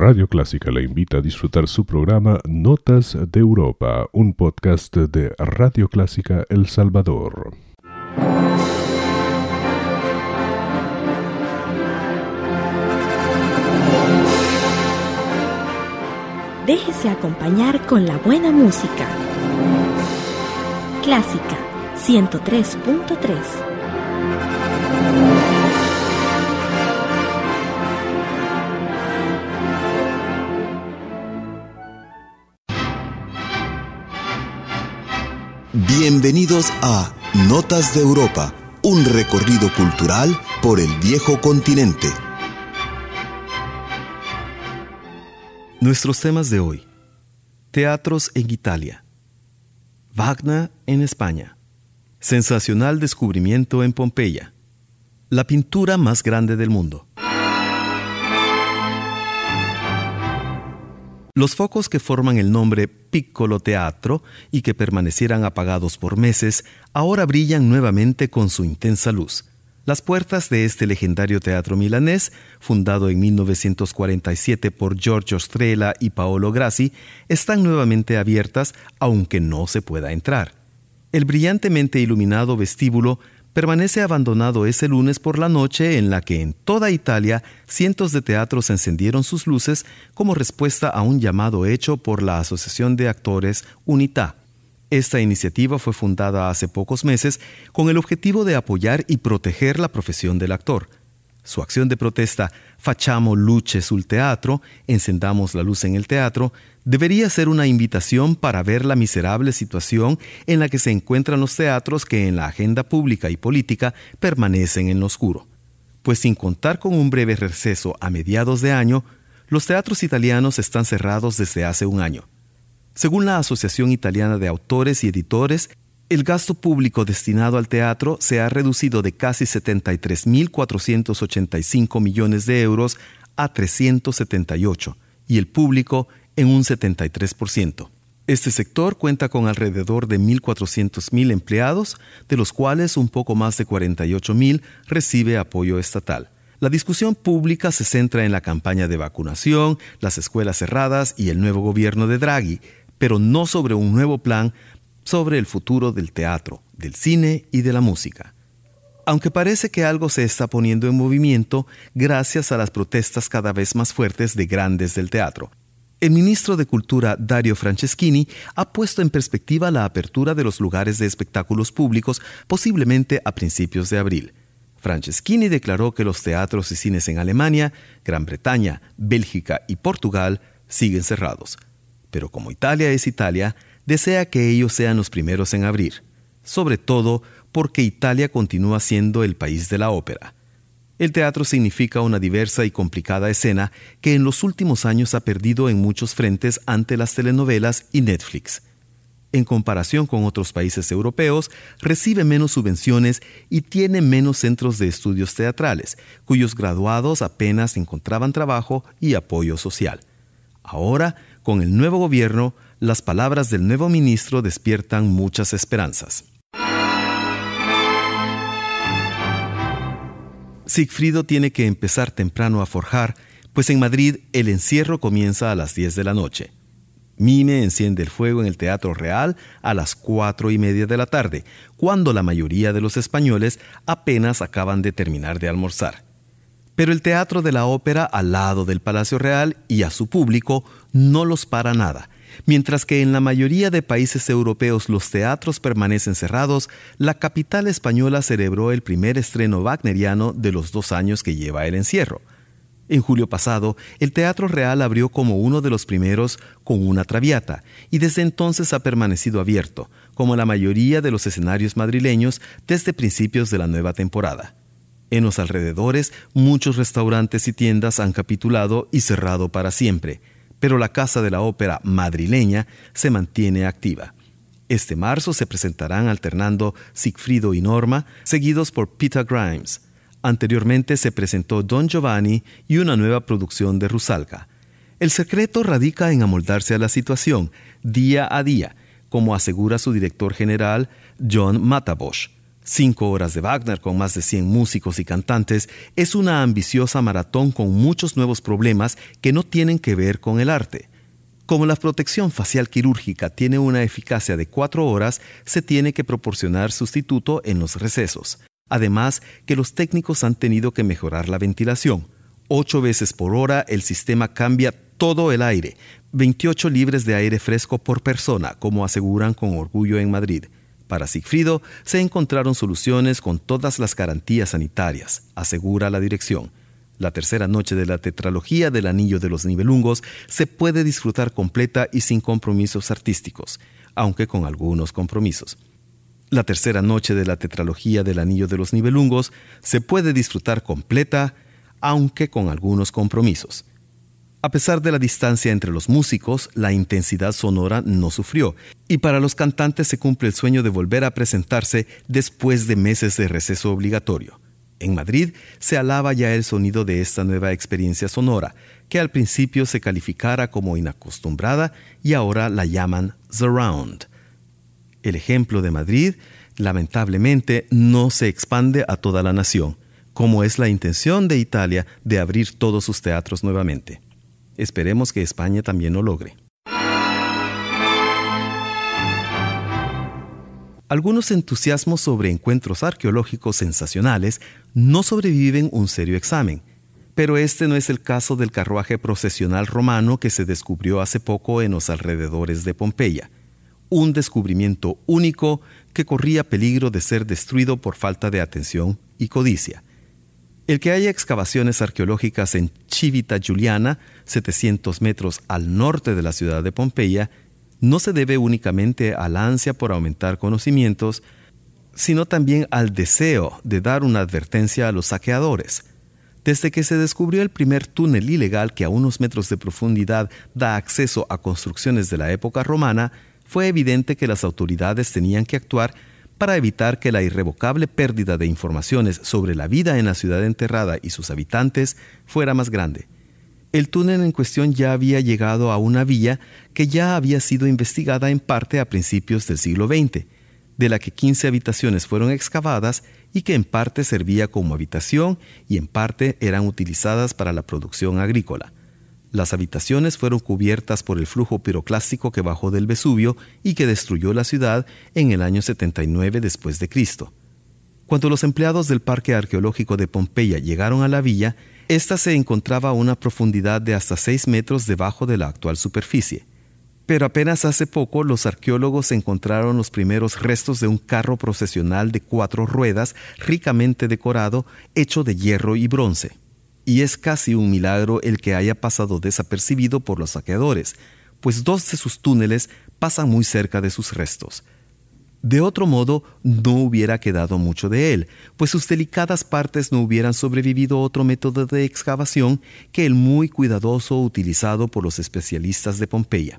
Radio Clásica le invita a disfrutar su programa Notas de Europa, un podcast de Radio Clásica El Salvador. Déjese acompañar con la buena música. Clásica 103.3 Bienvenidos a Notas de Europa, un recorrido cultural por el viejo continente. Nuestros temas de hoy. Teatros en Italia. Wagner en España. Sensacional descubrimiento en Pompeya. La pintura más grande del mundo. Los focos que forman el nombre Piccolo Teatro y que permanecieran apagados por meses, ahora brillan nuevamente con su intensa luz. Las puertas de este legendario teatro milanés, fundado en 1947 por Giorgio Strela y Paolo Grassi, están nuevamente abiertas aunque no se pueda entrar. El brillantemente iluminado vestíbulo permanece abandonado ese lunes por la noche en la que en toda Italia cientos de teatros encendieron sus luces como respuesta a un llamado hecho por la Asociación de Actores UNITA. Esta iniciativa fue fundada hace pocos meses con el objetivo de apoyar y proteger la profesión del actor. Su acción de protesta Facciamo luce sul teatro, encendamos la luz en el teatro, debería ser una invitación para ver la miserable situación en la que se encuentran los teatros que en la agenda pública y política permanecen en lo oscuro. Pues sin contar con un breve receso a mediados de año, los teatros italianos están cerrados desde hace un año. Según la Asociación Italiana de Autores y Editores, el gasto público destinado al teatro se ha reducido de casi 73.485 millones de euros a 378 y el público en un 73%. Este sector cuenta con alrededor de 1.400.000 empleados, de los cuales un poco más de 48.000 recibe apoyo estatal. La discusión pública se centra en la campaña de vacunación, las escuelas cerradas y el nuevo gobierno de Draghi, pero no sobre un nuevo plan sobre el futuro del teatro, del cine y de la música. Aunque parece que algo se está poniendo en movimiento gracias a las protestas cada vez más fuertes de grandes del teatro, el ministro de Cultura Dario Franceschini ha puesto en perspectiva la apertura de los lugares de espectáculos públicos posiblemente a principios de abril. Franceschini declaró que los teatros y cines en Alemania, Gran Bretaña, Bélgica y Portugal siguen cerrados. Pero como Italia es Italia, desea que ellos sean los primeros en abrir, sobre todo porque Italia continúa siendo el país de la ópera. El teatro significa una diversa y complicada escena que en los últimos años ha perdido en muchos frentes ante las telenovelas y Netflix. En comparación con otros países europeos, recibe menos subvenciones y tiene menos centros de estudios teatrales, cuyos graduados apenas encontraban trabajo y apoyo social. Ahora, con el nuevo gobierno, las palabras del nuevo ministro despiertan muchas esperanzas. Sigfrido tiene que empezar temprano a forjar, pues en Madrid el encierro comienza a las 10 de la noche. Mime enciende el fuego en el Teatro Real a las cuatro y media de la tarde, cuando la mayoría de los españoles apenas acaban de terminar de almorzar. Pero el Teatro de la Ópera al lado del Palacio Real y a su público no los para nada Mientras que en la mayoría de países europeos los teatros permanecen cerrados, la capital española celebró el primer estreno wagneriano de los dos años que lleva el encierro. En julio pasado, el Teatro Real abrió como uno de los primeros con una traviata y desde entonces ha permanecido abierto, como la mayoría de los escenarios madrileños desde principios de la nueva temporada. En los alrededores, muchos restaurantes y tiendas han capitulado y cerrado para siempre, pero la Casa de la Ópera madrileña se mantiene activa. Este marzo se presentarán alternando Sigfrido y Norma, seguidos por Peter Grimes. Anteriormente se presentó Don Giovanni y una nueva producción de Rusalka. El secreto radica en amoldarse a la situación, día a día, como asegura su director general, John Matabosch. Cinco horas de Wagner con más de 100 músicos y cantantes es una ambiciosa maratón con muchos nuevos problemas que no tienen que ver con el arte. Como la protección facial quirúrgica tiene una eficacia de cuatro horas, se tiene que proporcionar sustituto en los recesos. Además, que los técnicos han tenido que mejorar la ventilación. Ocho veces por hora el sistema cambia todo el aire, 28 libres de aire fresco por persona, como aseguran con orgullo en Madrid. Para Sigfrido se encontraron soluciones con todas las garantías sanitarias, asegura la dirección. La tercera noche de la tetralogía del Anillo de los Nibelungos se puede disfrutar completa y sin compromisos artísticos, aunque con algunos compromisos. La tercera noche de la tetralogía del Anillo de los Nibelungos se puede disfrutar completa, aunque con algunos compromisos. A pesar de la distancia entre los músicos, la intensidad sonora no sufrió, y para los cantantes se cumple el sueño de volver a presentarse después de meses de receso obligatorio. En Madrid se alaba ya el sonido de esta nueva experiencia sonora, que al principio se calificara como inacostumbrada y ahora la llaman surround. El ejemplo de Madrid, lamentablemente, no se expande a toda la nación, como es la intención de Italia de abrir todos sus teatros nuevamente. Esperemos que España también lo logre. Algunos entusiasmos sobre encuentros arqueológicos sensacionales no sobreviven un serio examen, pero este no es el caso del carruaje procesional romano que se descubrió hace poco en los alrededores de Pompeya, un descubrimiento único que corría peligro de ser destruido por falta de atención y codicia. El que haya excavaciones arqueológicas en Civita Giuliana, 700 metros al norte de la ciudad de Pompeya, no se debe únicamente a la ansia por aumentar conocimientos, sino también al deseo de dar una advertencia a los saqueadores. Desde que se descubrió el primer túnel ilegal que a unos metros de profundidad da acceso a construcciones de la época romana, fue evidente que las autoridades tenían que actuar para evitar que la irrevocable pérdida de informaciones sobre la vida en la ciudad enterrada y sus habitantes fuera más grande. El túnel en cuestión ya había llegado a una villa que ya había sido investigada en parte a principios del siglo XX, de la que 15 habitaciones fueron excavadas y que en parte servía como habitación y en parte eran utilizadas para la producción agrícola. Las habitaciones fueron cubiertas por el flujo piroclástico que bajó del Vesubio y que destruyó la ciudad en el año 79 después de Cristo. Cuando los empleados del Parque Arqueológico de Pompeya llegaron a la villa, ésta se encontraba a una profundidad de hasta 6 metros debajo de la actual superficie. Pero apenas hace poco los arqueólogos encontraron los primeros restos de un carro procesional de cuatro ruedas ricamente decorado, hecho de hierro y bronce y es casi un milagro el que haya pasado desapercibido por los saqueadores, pues dos de sus túneles pasan muy cerca de sus restos. De otro modo, no hubiera quedado mucho de él, pues sus delicadas partes no hubieran sobrevivido otro método de excavación que el muy cuidadoso utilizado por los especialistas de Pompeya.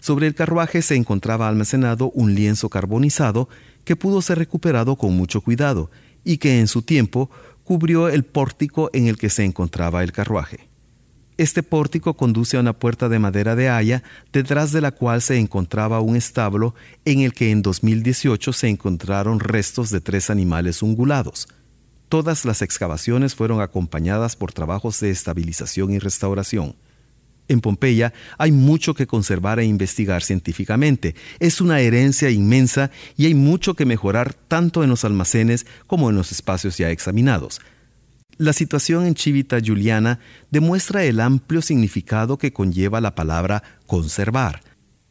Sobre el carruaje se encontraba almacenado un lienzo carbonizado que pudo ser recuperado con mucho cuidado y que en su tiempo cubrió el pórtico en el que se encontraba el carruaje. Este pórtico conduce a una puerta de madera de haya, detrás de la cual se encontraba un establo en el que en 2018 se encontraron restos de tres animales ungulados. Todas las excavaciones fueron acompañadas por trabajos de estabilización y restauración. En Pompeya hay mucho que conservar e investigar científicamente. Es una herencia inmensa y hay mucho que mejorar tanto en los almacenes como en los espacios ya examinados. La situación en Civita Giuliana demuestra el amplio significado que conlleva la palabra conservar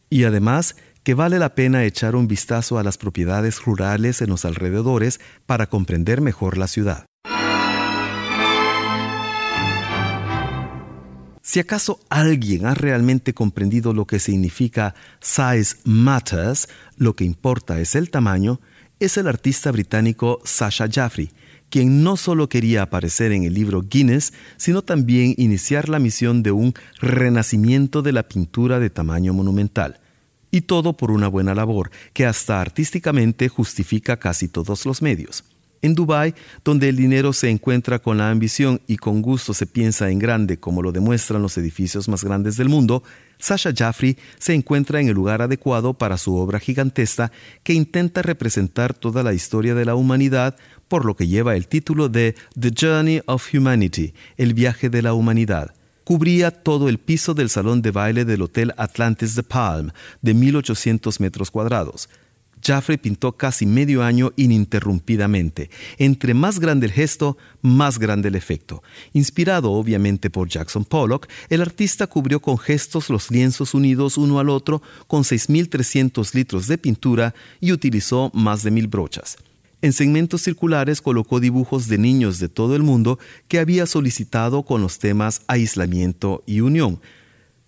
y además que vale la pena echar un vistazo a las propiedades rurales en los alrededores para comprender mejor la ciudad. Si acaso alguien ha realmente comprendido lo que significa size matters, lo que importa es el tamaño, es el artista británico Sasha Jaffrey, quien no solo quería aparecer en el libro Guinness, sino también iniciar la misión de un renacimiento de la pintura de tamaño monumental. Y todo por una buena labor, que hasta artísticamente justifica casi todos los medios. En Dubái, donde el dinero se encuentra con la ambición y con gusto se piensa en grande como lo demuestran los edificios más grandes del mundo, Sasha Jaffrey se encuentra en el lugar adecuado para su obra gigantesca que intenta representar toda la historia de la humanidad, por lo que lleva el título de The Journey of Humanity, el viaje de la humanidad cubría todo el piso del salón de baile del Hotel Atlantis de Palm, de 1800 metros cuadrados. Jaffrey pintó casi medio año ininterrumpidamente. Entre más grande el gesto, más grande el efecto. Inspirado obviamente por Jackson Pollock, el artista cubrió con gestos los lienzos unidos uno al otro con 6.300 litros de pintura y utilizó más de mil brochas. En segmentos circulares colocó dibujos de niños de todo el mundo que había solicitado con los temas aislamiento y unión.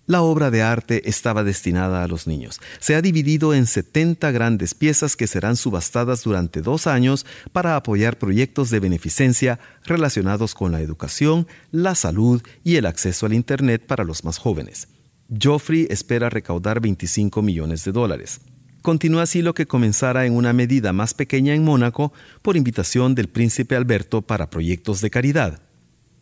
La obra de arte estaba destinada a los niños. Se ha dividido en 70 grandes piezas que serán subastadas durante dos años para apoyar proyectos de beneficencia relacionados con la educación, la salud y el acceso al Internet para los más jóvenes. Joffrey espera recaudar 25 millones de dólares. Continúa así lo que comenzara en una medida más pequeña en Mónaco por invitación del príncipe Alberto para proyectos de caridad.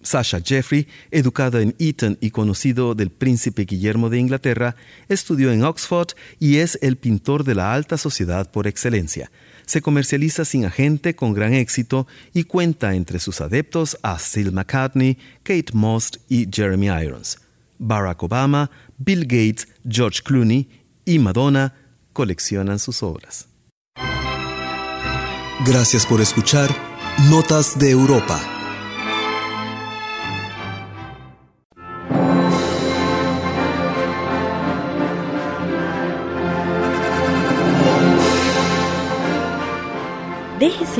Sasha Jeffrey, educado en Eton y conocido del príncipe Guillermo de Inglaterra, estudió en Oxford y es el pintor de la alta sociedad por excelencia. Se comercializa sin agente con gran éxito y cuenta entre sus adeptos a Sil McCartney, Kate Moss y Jeremy Irons. Barack Obama, Bill Gates, George Clooney y Madonna coleccionan sus obras. Gracias por escuchar Notas de Europa.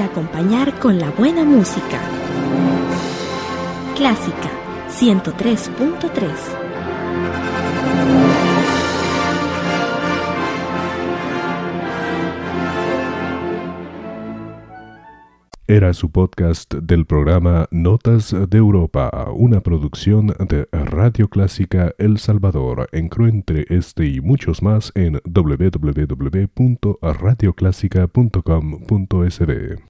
Acompañar con la buena música. Clásica 103.3 Era su podcast del programa Notas de Europa, una producción de Radio Clásica El Salvador. Encuentre este y muchos más en www.radioclásica.com.sb.